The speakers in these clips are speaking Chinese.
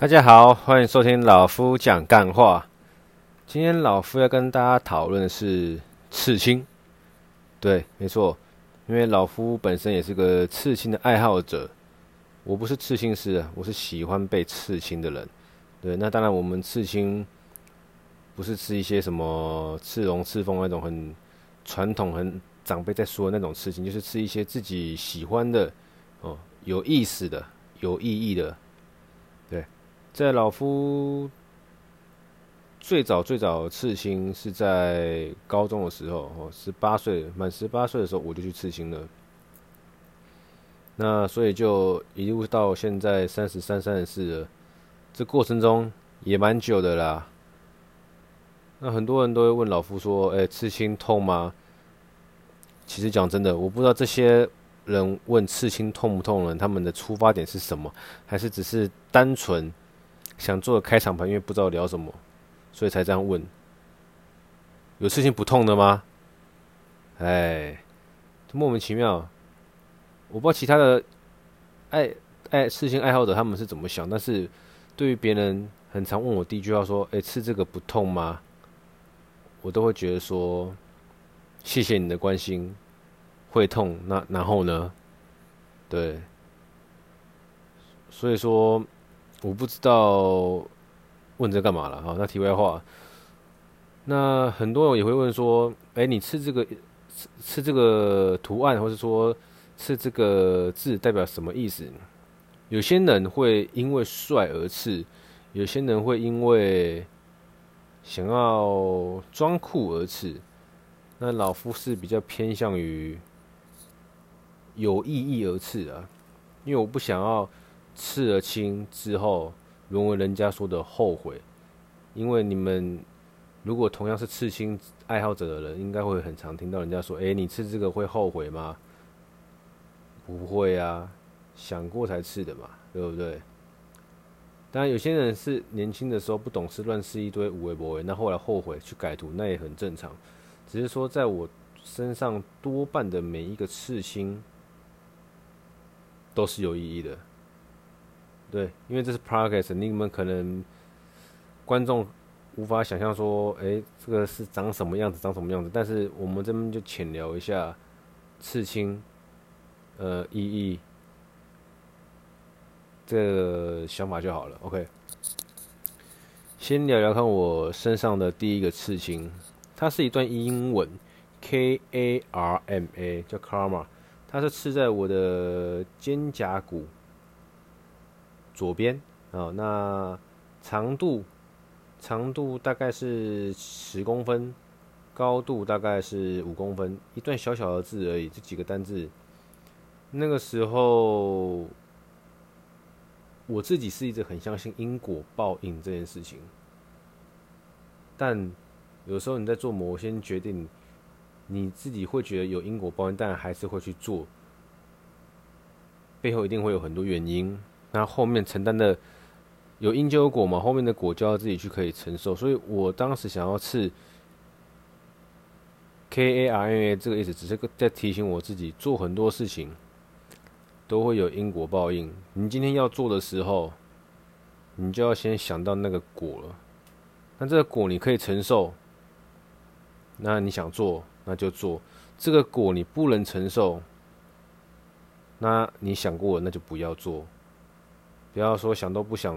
大家好，欢迎收听老夫讲干话。今天老夫要跟大家讨论的是刺青。对，没错，因为老夫本身也是个刺青的爱好者。我不是刺青师啊，我是喜欢被刺青的人。对，那当然我们刺青不是刺一些什么刺龙刺凤那种很传统、很长辈在说的那种刺青，就是刺一些自己喜欢的哦，有意思的、有意义的。在老夫最早最早刺青是在高中的时候，哦，十八岁满十八岁的时候我就去刺青了。那所以就一路到现在三十三、三十四了，这过程中也蛮久的啦。那很多人都会问老夫说：“哎，刺青痛吗？”其实讲真的，我不知道这些人问刺青痛不痛了，他们的出发点是什么，还是只是单纯。想做开场白，因为不知道聊什么，所以才这样问。有事情不痛的吗？哎，莫名其妙。我不知道其他的爱爱刺青爱好者他们是怎么想，但是对于别人很常问我第一句话说：“哎，刺这个不痛吗？”我都会觉得说：“谢谢你的关心，会痛。那然后呢？对，所以说。”我不知道问这干嘛了哈。那题外话，那很多人也会问说：“哎，你吃这个吃吃这个图案，或者说吃这个字代表什么意思？”有些人会因为帅而刺，有些人会因为想要装酷而刺。那老夫是比较偏向于有意义而刺啊，因为我不想要。刺了青之后，沦为人家说的后悔，因为你们如果同样是刺青爱好者的人，应该会很常听到人家说：“诶，你刺这个会后悔吗？”不会啊，想过才刺的嘛，对不对？当然，有些人是年轻的时候不懂事，乱刺一堆有的没的，那后来后悔去改图，那也很正常。只是说，在我身上多半的每一个刺青都是有意义的。对，因为这是 podcast，你们可能观众无法想象说，哎，这个是长什么样子，长什么样子。但是我们这边就浅聊一下刺青，呃，意义这想法就好了。OK，先聊聊看我身上的第一个刺青，它是一段英文，K A R M A，叫 Karma，它是刺在我的肩胛骨。左边啊，那长度长度大概是十公分，高度大概是五公分，一段小小的字而已，这几个单字。那个时候，我自己是一直很相信因果报应这件事情，但有时候你在做某些决定，你自己会觉得有因果报应，但还是会去做，背后一定会有很多原因。那后面承担的有因就有果嘛，后面的果就要自己去可以承受。所以我当时想要刺 K A R N A 这个意思，只是在提醒我自己，做很多事情都会有因果报应。你今天要做的时候，你就要先想到那个果了。那这个果你可以承受，那你想做那就做。这个果你不能承受，那你想过了那就不要做。不要说想都不想，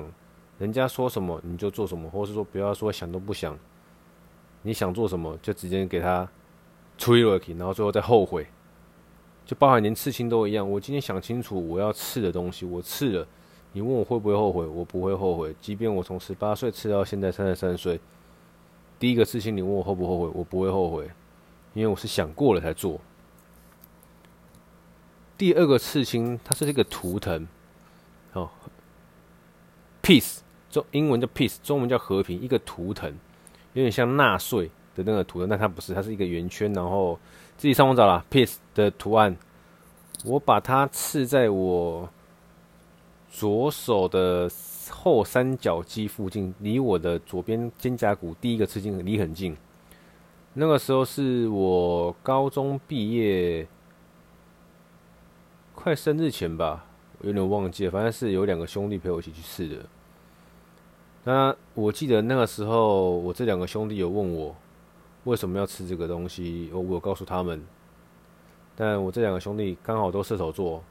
人家说什么你就做什么，或是说不要说想都不想，你想做什么就直接给他吹了去，然后最后再后悔，就包含连刺青都一样。我今天想清楚我要刺的东西，我刺了，你问我会不会后悔，我不会后悔。即便我从十八岁刺到现在三十三岁，第一个刺青你问我后不后悔，我不会后悔，因为我是想过了才做。第二个刺青，它是这个图腾，Peace，中英文叫 peace，中文叫和平，一个图腾，有点像纳粹的那个图腾，但它不是，它是一个圆圈，然后自己上网找了 peace 的图案，我把它刺在我左手的后三角肌附近，离我的左边肩胛骨第一个刺进离很近。那个时候是我高中毕业快生日前吧。有点忘记了，反正是有两个兄弟陪我一起去吃的。那我记得那个时候，我这两个兄弟有问我为什么要吃这个东西，我有告诉他们。但我这两个兄弟刚好都射手座，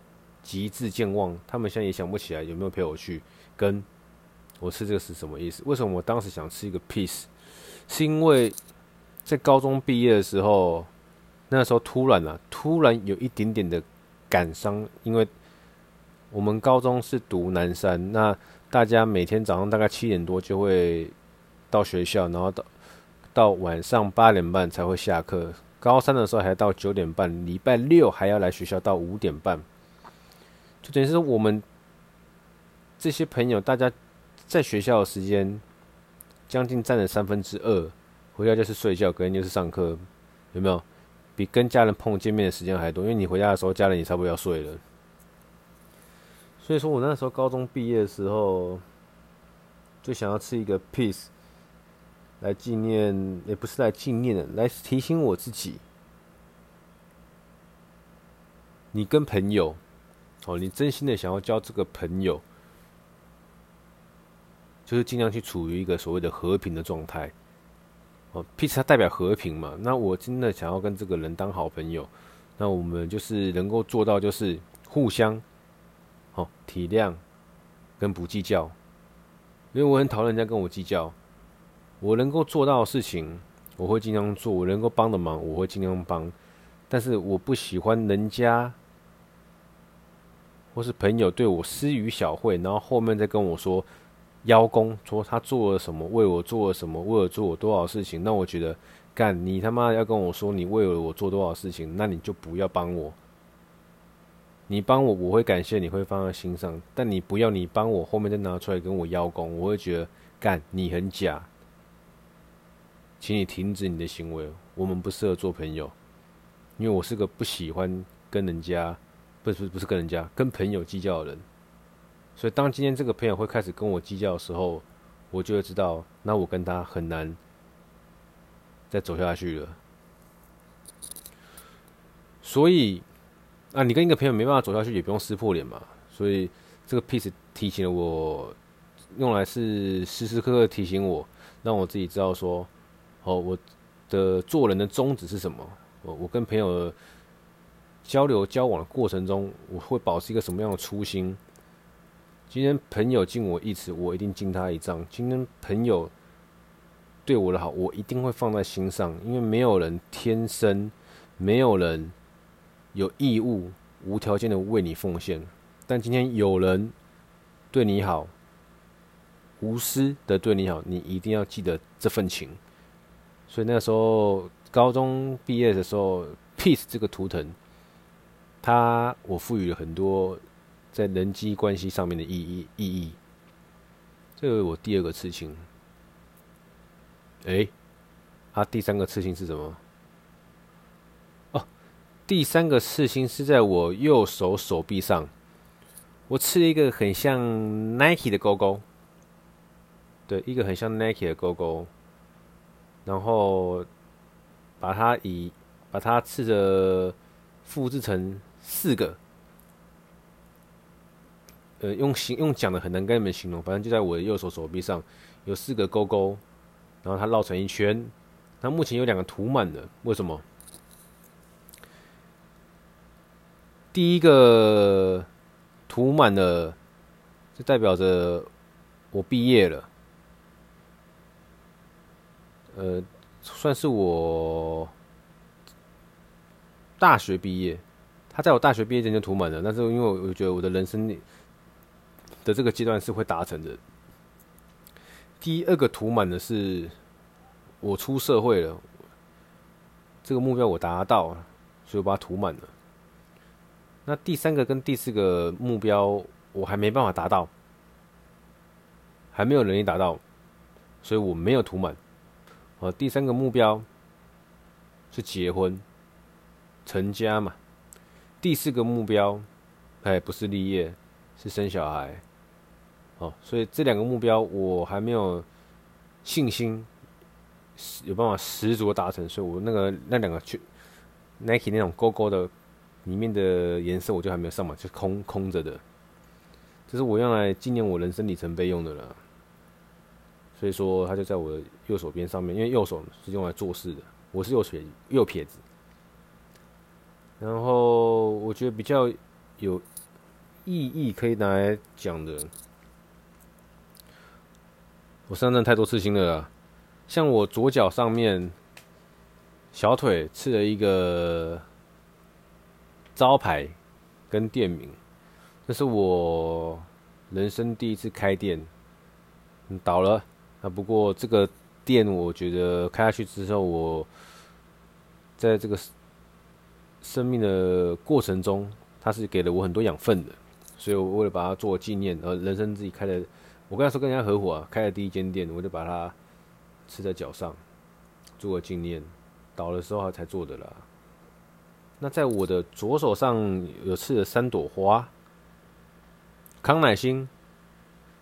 极致健忘，他们现在也想不起来有没有陪我去跟我吃这个是什么意思？为什么我当时想吃一个 piece？是因为在高中毕业的时候，那时候突然啊，突然有一点点的感伤，因为我们高中是读南山，那。大家每天早上大概七点多就会到学校，然后到到晚上八点半才会下课。高三的时候还到九点半，礼拜六还要来学校到五点半。就等于是我们这些朋友，大家在学校的时间将近占了三分之二，回家就是睡觉，隔天就是上课，有没有？比跟家人碰见面的时间还多，因为你回家的时候，家人也差不多要睡了。所以说我那时候高中毕业的时候，就想要吃一个 peace，来纪念，也不是来纪念的，来提醒我自己。你跟朋友，哦，你真心的想要交这个朋友，就是尽量去处于一个所谓的和平的状态。哦，peace 它代表和平嘛，那我真的想要跟这个人当好朋友，那我们就是能够做到，就是互相。好，体谅跟不计较，因为我很讨厌人家跟我计较。我能够做到的事情，我会尽量做；我能够帮的忙，我会尽量帮。但是我不喜欢人家或是朋友对我施予小惠，然后后面再跟我说邀功，说他做了什么，为我做了什么，为了做我多少事情。那我觉得，干你他妈要跟我说你为了我做多少事情，那你就不要帮我。你帮我，我会感谢，你会放在心上。但你不要，你帮我，后面再拿出来跟我邀功，我会觉得干你很假。请你停止你的行为，我们不适合做朋友。因为我是个不喜欢跟人家，不是不是跟人家，跟朋友计较的人。所以当今天这个朋友会开始跟我计较的时候，我就会知道，那我跟他很难再走下去了。所以。啊，你跟一个朋友没办法走下去，也不用撕破脸嘛。所以这个 piece 提醒了我，用来是时时刻刻提醒我，让我自己知道说，哦，我的做人的宗旨是什么。我我跟朋友交流交往的过程中，我会保持一个什么样的初心？今天朋友敬我一尺，我一定敬他一丈。今天朋友对我的好，我一定会放在心上，因为没有人天生，没有人。有义务无条件的为你奉献，但今天有人对你好，无私的对你好，你一定要记得这份情。所以那时候高中毕业的时候，Peace 这个图腾，它我赋予了很多在人际关系上面的意义意义。这个我第二个刺青。哎，啊，第三个刺青是什么？第三个刺青是在我右手手臂上，我刺了一个很像 Nike 的勾勾，对，一个很像 Nike 的勾勾，然后把它以把它刺着复制成四个，呃，用形用讲的很难跟你们形容，反正就在我的右手手臂上有四个勾勾，然后它绕成一圈，它目前有两个涂满了，为什么？第一个涂满了，就代表着我毕业了。呃，算是我大学毕业。他在我大学毕业前就涂满了，但是因为我觉得我的人生的这个阶段是会达成的。第二个涂满的是我出社会了，这个目标我达到了，所以我把它涂满了。那第三个跟第四个目标，我还没办法达到，还没有能力达到，所以我没有涂满。哦，第三个目标是结婚、成家嘛。第四个目标，哎，不是立业，是生小孩。哦，所以这两个目标我还没有信心有办法十足的达成，所以我那个那两个去 Nike 那种勾勾的。里面的颜色我就还没有上嘛，就空空着的，这是我用来纪念我人生里程碑用的了。所以说它就在我的右手边上面，因为右手是用来做事的，我是右撇右撇子。然后我觉得比较有意义可以拿来讲的，我身上太多刺青了啦，像我左脚上面小腿刺了一个招牌跟店名，这是我人生第一次开店，倒了。那不过这个店，我觉得开下去之后，我在这个生命的过程中，它是给了我很多养分的，所以我为了把它做纪念，呃，人生自己开的，我跟他说跟人家合伙啊，开了第一间店，我就把它吃在脚上，做个纪念，倒的时候才做的啦。那在我的左手上有刺了三朵花，康乃馨，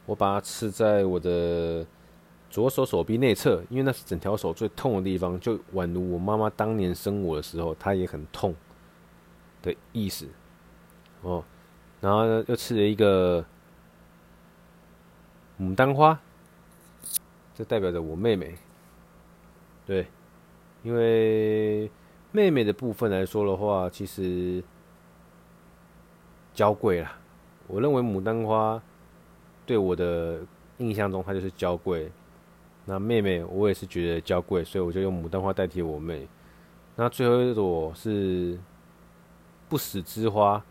我把它刺在我的。左手手臂内侧，因为那是整条手最痛的地方，就宛如我妈妈当年生我的时候，她也很痛的意思。哦，然后呢，又刺了一个牡丹花，这代表着我妹妹。对，因为妹妹的部分来说的话，其实娇贵啦。我认为牡丹花对我的印象中，它就是娇贵。那妹妹，我也是觉得娇贵，所以我就用牡丹花代替我妹。那最后一朵是不死之花，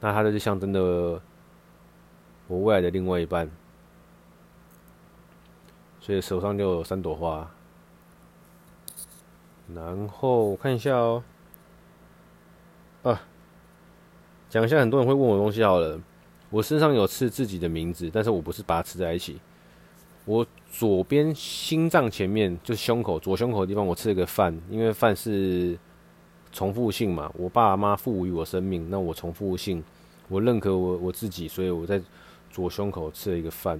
那它就是象征的我未来的另外一半。所以手上就有三朵花。然后我看一下哦，啊，讲一下很多人会问我东西好了。我身上有刺自己的名字，但是我不是把它刺在一起。我左边心脏前面就是胸口，左胸口的地方，我刺了个饭，因为饭是重复性嘛。我爸妈赋予我生命，那我重复性，我认可我我自己，所以我在左胸口刺了一个饭。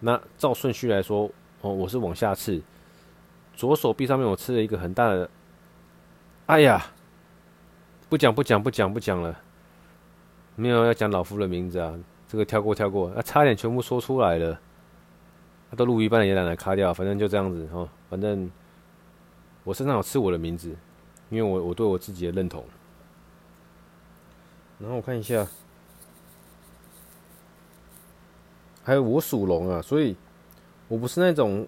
那照顺序来说，哦，我是往下刺，左手臂上面我吃了一个很大的，哎呀，不讲不讲不讲不讲了，没有要讲老夫的名字啊，这个跳过跳过，啊，差点全部说出来了。他都录一半也懒得卡掉，反正就这样子哦。反正我身上有刺我的名字，因为我我对我自己的认同。然后我看一下，还有我属龙啊，所以我不是那种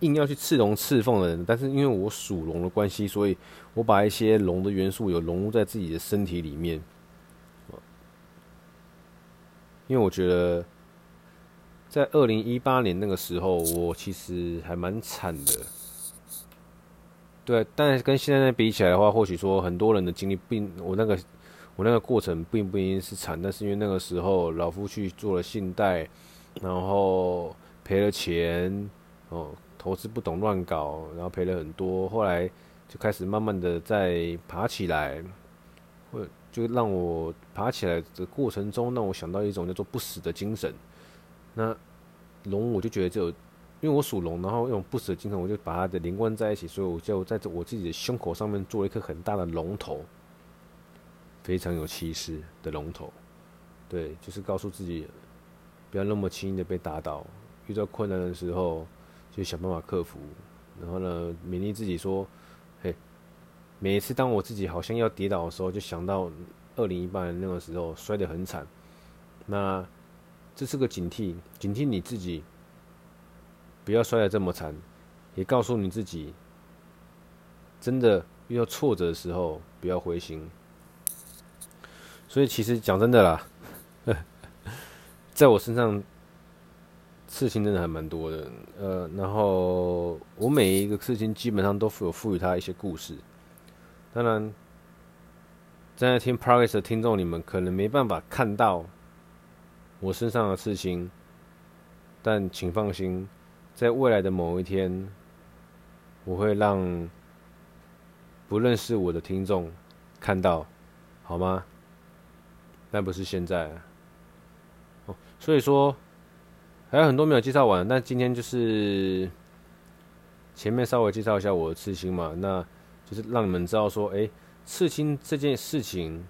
硬要去刺龙刺凤的人。但是因为我属龙的关系，所以我把一些龙的元素有融入在自己的身体里面。因为我觉得。在二零一八年那个时候，我其实还蛮惨的。对，但是跟现在比起来的话，或许说很多人的经历并我那个我那个过程并不一定是惨，但是因为那个时候老夫去做了信贷，然后赔了钱，哦，投资不懂乱搞，然后赔了很多，后来就开始慢慢的在爬起来，或就让我爬起来的过程中，让我想到一种叫做不死的精神。那龙，我就觉得就，因为我属龙，然后用不死的精神，我就把它的连贯在一起，所以我就在我自己的胸口上面做了一颗很大的龙头，非常有气势的龙头。对，就是告诉自己，不要那么轻易的被打倒，遇到困难的时候就想办法克服。然后呢，勉励自己说，嘿，每一次当我自己好像要跌倒的时候，就想到二零一八年那个时候摔得很惨，那。这是个警惕，警惕你自己，不要摔得这么惨，也告诉你自己，真的遇到挫折的时候不要灰心。所以其实讲真的啦，在我身上刺青真的还蛮多的，呃，然后我每一个刺青基本上都有赋予它一些故事。当然，正在听 Progress 的听众，你们可能没办法看到。我身上的刺青，但请放心，在未来的某一天，我会让不认识我的听众看到，好吗？但不是现在。哦，所以说还有很多没有介绍完，但今天就是前面稍微介绍一下我的刺青嘛，那就是让你们知道说，哎，刺青这件事情，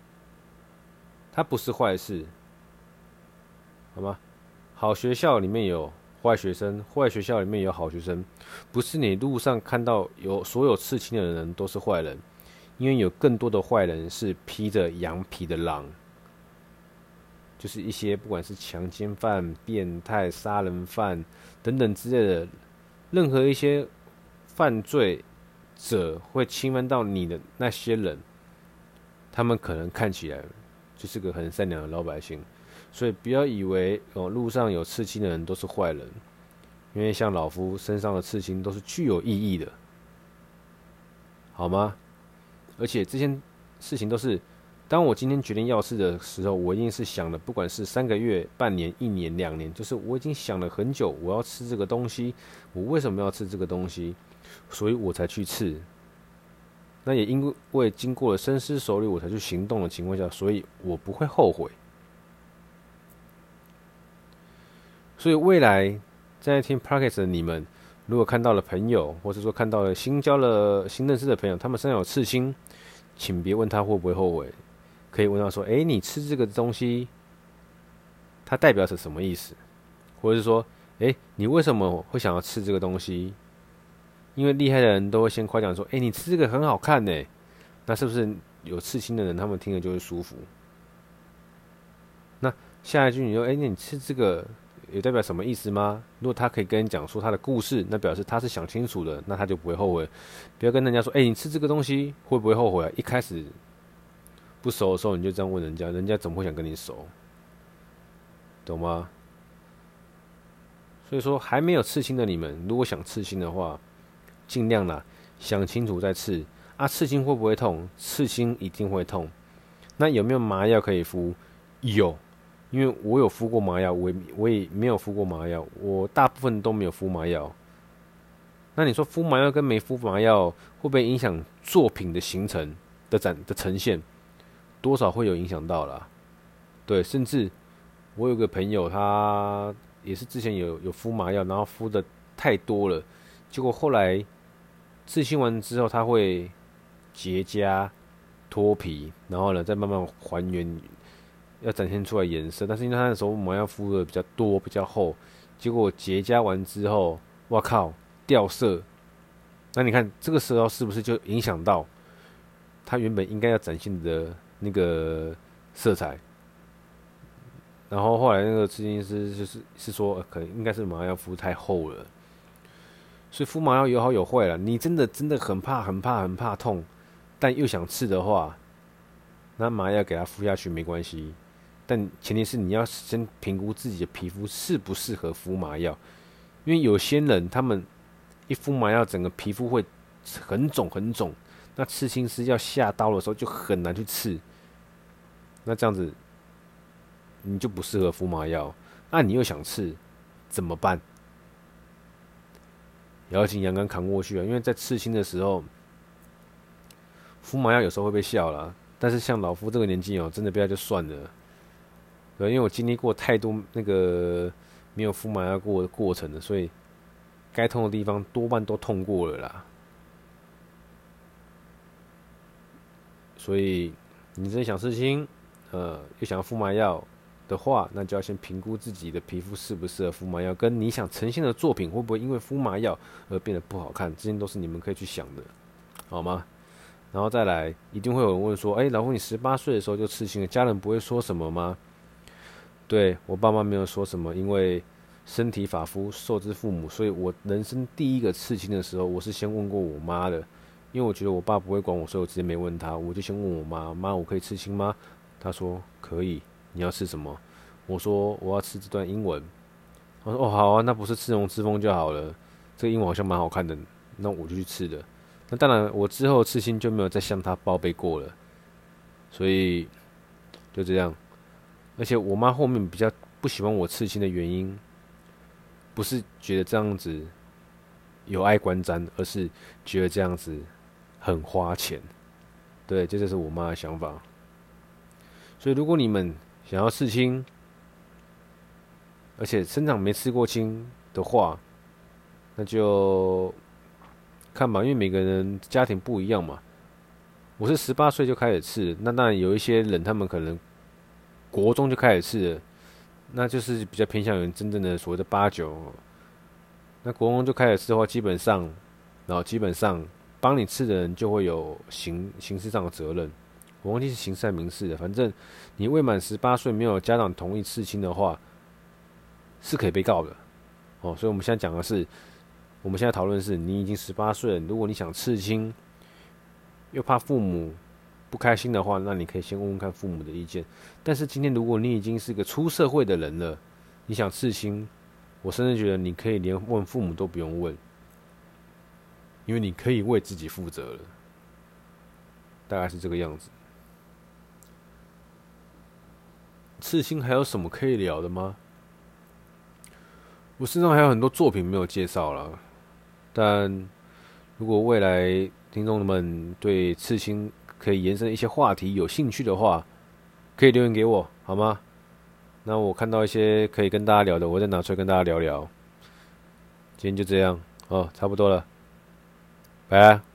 它不是坏事。好吗？好学校里面有坏学生，坏学校里面有好学生，不是你路上看到有所有刺青的人都是坏人，因为有更多的坏人是披着羊皮的狼，就是一些不管是强奸犯、变态、杀人犯等等之类的，任何一些犯罪者会侵犯到你的那些人，他们可能看起来就是个很善良的老百姓。所以不要以为哦，路上有刺青的人都是坏人，因为像老夫身上的刺青都是具有意义的，好吗？而且这件事情都是，当我今天决定要试的时候，我一定是想了，不管是三个月、半年、一年、两年，就是我已经想了很久，我要吃这个东西，我为什么要吃这个东西，所以我才去刺。那也因为经过了深思熟虑，我才去行动的情况下，所以我不会后悔。所以未来在听 Podcast 的你们，如果看到了朋友，或者说看到了新交了新认识的朋友，他们身上有刺青，请别问他会不会后悔，可以问到说：“诶，你吃这个东西，它代表着什么意思？”或者是说：“诶，你为什么会想要吃这个东西？”因为厉害的人都会先夸奖说：“诶，你吃这个很好看呢。”那是不是有刺青的人，他们听了就会舒服？那下一句你说：“诶，那你吃这个？”也代表什么意思吗？如果他可以跟你讲述他的故事，那表示他是想清楚的，那他就不会后悔。不要跟人家说：“哎、你吃这个东西会不会后悔啊？”一开始不熟的时候你就这样问人家，人家怎么会想跟你熟？懂吗？所以说，还没有刺青的你们，如果想刺青的话，尽量啦，想清楚再刺。啊，刺青会不会痛？刺青一定会痛。那有没有麻药可以敷？有。因为我有敷过麻药，我我也没有敷过麻药，我大部分都没有敷麻药。那你说敷麻药跟没敷麻药会不会影响作品的形成的展的呈现？多少会有影响到啦。对，甚至我有个朋友，他也是之前有有敷麻药，然后敷的太多了，结果后来刺青完之后，他会结痂、脱皮，然后呢再慢慢还原。要展现出来颜色，但是因为他那时候麻药敷的比较多、比较厚，结果结痂完之后，哇靠，掉色。那你看这个时候是不是就影响到他原本应该要展现的那个色彩？然后后来那个刺青师就是是说，可能应该是麻药敷太厚了，所以敷麻药有好有坏了。你真的真的很怕、很怕、很怕痛，但又想刺的话，那麻药给他敷下去没关系。但前提是你要先评估自己的皮肤适不适合敷麻药，因为有些人他们一敷麻药，整个皮肤会很肿很肿，那刺青师要下刀的时候就很难去刺，那这样子你就不适合敷麻药，那你又想刺怎么办？咬紧牙根扛过去啊！因为在刺青的时候敷麻药有时候会被笑啦，但是像老夫这个年纪哦，真的不要就算了。对，因为我经历过太多那个没有敷麻药过的过程了，所以该痛的地方多半都痛过了啦。所以你真想刺青，呃，又想要敷麻药的话，那就要先评估自己的皮肤适不适合敷麻药，跟你想呈现的作品会不会因为敷麻药而变得不好看，这些都是你们可以去想的，好吗？然后再来，一定会有人问说：“哎，老夫，你十八岁的时候就刺青了，家人不会说什么吗？”对，我爸妈没有说什么，因为身体发肤受之父母，所以我人生第一个刺青的时候，我是先问过我妈的，因为我觉得我爸不会管我，所以我直接没问他，我就先问我妈：“妈，我可以刺青吗？”她说：“可以。”你要吃什么？我说：“我要吃这段英文。”她说：“哦，好啊，那不是刺龙刺凤就好了。这个英文好像蛮好看的，那我就去刺了。那当然，我之后刺青就没有再向她报备过了，所以就这样。而且我妈后面比较不喜欢我刺青的原因，不是觉得这样子有碍观瞻，而是觉得这样子很花钱。对，这就是我妈的想法。所以如果你们想要刺青，而且身上没刺过青的话，那就看吧，因为每个人家庭不一样嘛。我是十八岁就开始刺，那当然有一些人他们可能。国中就开始刺，那就是比较偏向于真正的所谓的八九那国中就开始刺的话，基本上，然后基本上帮你刺的人就会有刑刑事上的责任。我忘记是刑事还是民事的，反正你未满十八岁没有家长同意刺青的话，是可以被告的。哦，所以我们现在讲的是，我们现在讨论是你已经十八岁了，如果你想刺青，又怕父母不开心的话，那你可以先问问看父母的意见。但是今天如果你已经是个出社会的人了，你想刺青，我甚至觉得你可以连问父母都不用问，因为你可以为自己负责了。大概是这个样子。刺青还有什么可以聊的吗？我身上还有很多作品没有介绍了，但如果未来听众们对刺青可以延伸一些话题有兴趣的话，可以留言给我，好吗？那我看到一些可以跟大家聊的，我再拿出来跟大家聊聊。今天就这样哦，差不多了，拜。